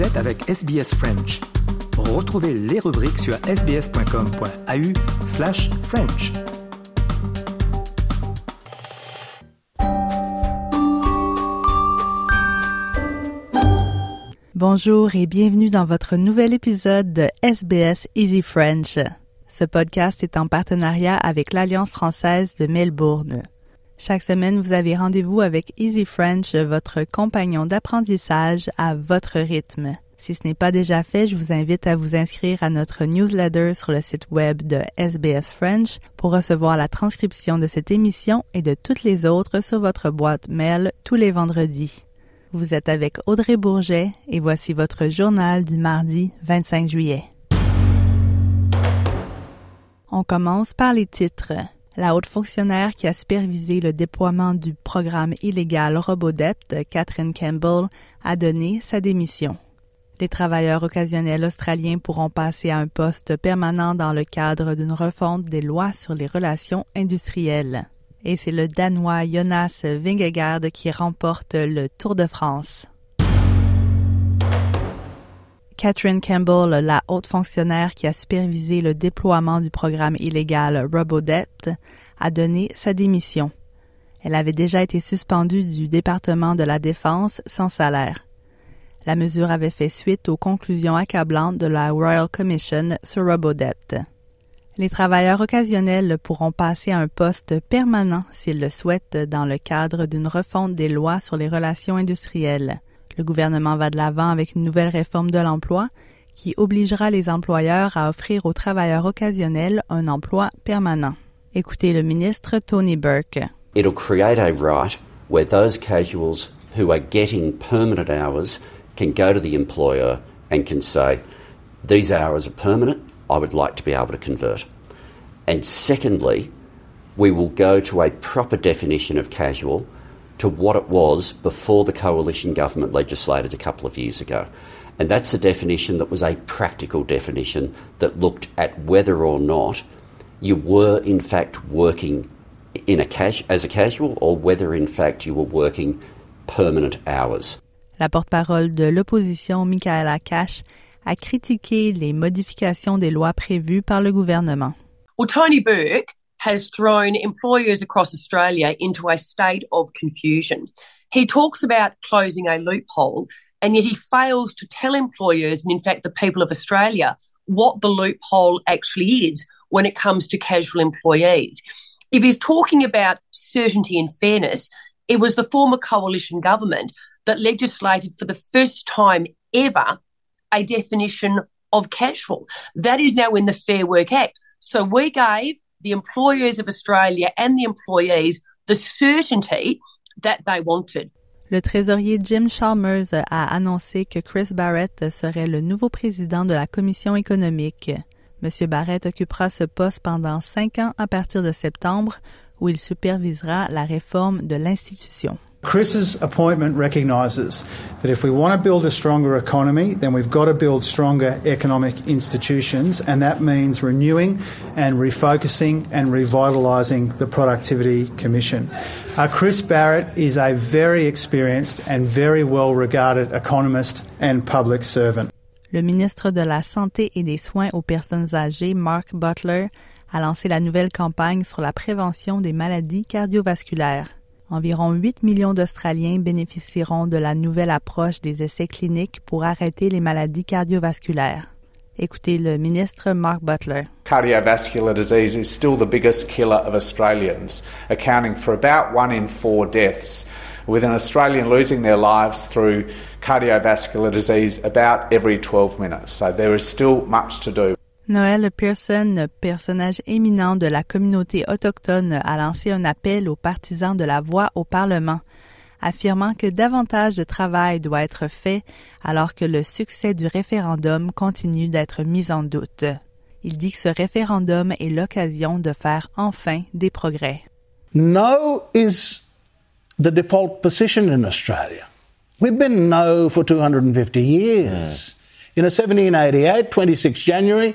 Vous êtes avec SBS French. Retrouvez les rubriques sur sbs.com.au slash French. Bonjour et bienvenue dans votre nouvel épisode de SBS Easy French. Ce podcast est en partenariat avec l'Alliance française de Melbourne. Chaque semaine, vous avez rendez-vous avec Easy French, votre compagnon d'apprentissage à votre rythme. Si ce n'est pas déjà fait, je vous invite à vous inscrire à notre newsletter sur le site web de SBS French pour recevoir la transcription de cette émission et de toutes les autres sur votre boîte mail tous les vendredis. Vous êtes avec Audrey Bourget et voici votre journal du mardi 25 juillet. On commence par les titres. La haute fonctionnaire qui a supervisé le déploiement du programme illégal Robodept, Catherine Campbell, a donné sa démission. Les travailleurs occasionnels australiens pourront passer à un poste permanent dans le cadre d'une refonte des lois sur les relations industrielles. Et c'est le Danois Jonas Vingegaard qui remporte le Tour de France. Catherine Campbell, la haute fonctionnaire qui a supervisé le déploiement du programme illégal Robodebt, a donné sa démission. Elle avait déjà été suspendue du département de la Défense sans salaire. La mesure avait fait suite aux conclusions accablantes de la Royal Commission sur Robodebt. Les travailleurs occasionnels pourront passer à un poste permanent s'ils le souhaitent dans le cadre d'une refonte des lois sur les relations industrielles. Le gouvernement va de l'avant avec une nouvelle réforme de l'emploi qui obligera les employeurs à offrir aux travailleurs occasionnels un emploi permanent. Écoutez le ministre Tony Burke. It'll create a right where those casuals who are getting permanent hours can go to the employer and can say, These hours are permanent, I would like to be able to convert. And secondly, we will go to a proper definition of casual to what it was before the coalition government legislated a couple of years ago. And that's a definition that was a practical definition that looked at whether or not you were in fact working in a cash as a casual or whether in fact you were working permanent hours. La porte-parole de l'opposition, Michaela Cash, a critiqué les modifications des lois prévues par le gouvernement. Well, Tony Burke has thrown employers across Australia into a state of confusion. He talks about closing a loophole, and yet he fails to tell employers, and in fact, the people of Australia, what the loophole actually is when it comes to casual employees. If he's talking about certainty and fairness, it was the former coalition government that legislated for the first time ever a definition of casual. That is now in the Fair Work Act. So we gave the employers of Australia and the employees the certainty that they wanted. Le trésorier Jim Chalmers a annoncé que Chris Barrett serait le nouveau président de la Commission économique. M. Barrett occupera ce poste pendant cinq ans à partir de septembre, où il supervisera la réforme de l'institution. Chris's appointment recognises that if we want to build a stronger economy, then we've got to build stronger economic institutions, and that means renewing and refocusing and revitalising the Productivity Commission. Uh, Chris Barrett is a very experienced and very well regarded economist and public servant. Le ministre de la Santé et des Soins aux personnes âgées, Mark Butler, a lancé la nouvelle campagne sur la prévention des maladies cardiovasculaires. Environ 8 millions d'Australiens bénéficieront de la nouvelle approche des essais cliniques pour arrêter les maladies cardiovasculaires. Écoutez le ministre Mark Butler. Cardiovascular disease is still the biggest killer of Australians, accounting for about one in four deaths, with an Australian losing their lives through cardiovascular disease about every 12 minutes. So there is still much to do. Noël Pearson, personnage éminent de la communauté autochtone, a lancé un appel aux partisans de la voix au Parlement, affirmant que davantage de travail doit être fait alors que le succès du référendum continue d'être mis en doute. Il dit que ce référendum est l'occasion de faire enfin des progrès. No is the default position in Australia. We've been no for 250 years. In 1788, 26 January,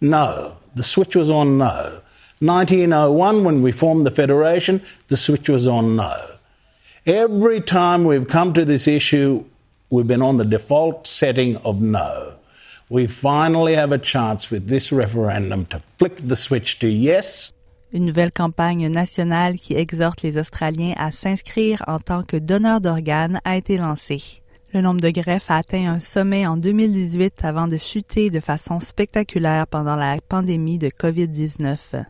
no. The switch was on no. 1901, when we formed the Federation, the switch was on no. Every time we've come to this issue, We've been on the default setting of no. We finally have a chance with this referendum to flick the switch to yes. Une nouvelle campagne nationale qui exhorte les Australiens à s'inscrire en tant que donneurs d'organes a été lancée. Le nombre de greffes a atteint un sommet en 2018 avant de chuter de façon spectaculaire pendant la pandémie de COVID-19.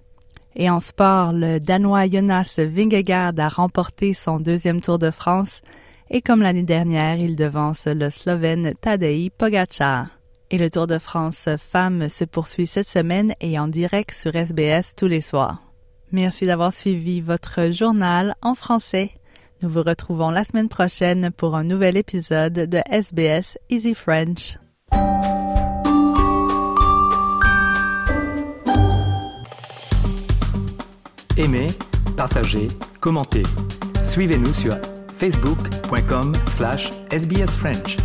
Et en sport, le Danois Jonas Vingegaard a remporté son deuxième Tour de France et comme l'année dernière, il devance le Slovène Tadej Pogacar. Et le Tour de France femmes se poursuit cette semaine et en direct sur SBS tous les soirs. Merci d'avoir suivi votre journal en français. Nous vous retrouvons la semaine prochaine pour un nouvel épisode de SBS Easy French. Aimez, partagez, commentez. Suivez-nous sur facebook.com slash sbsfrench.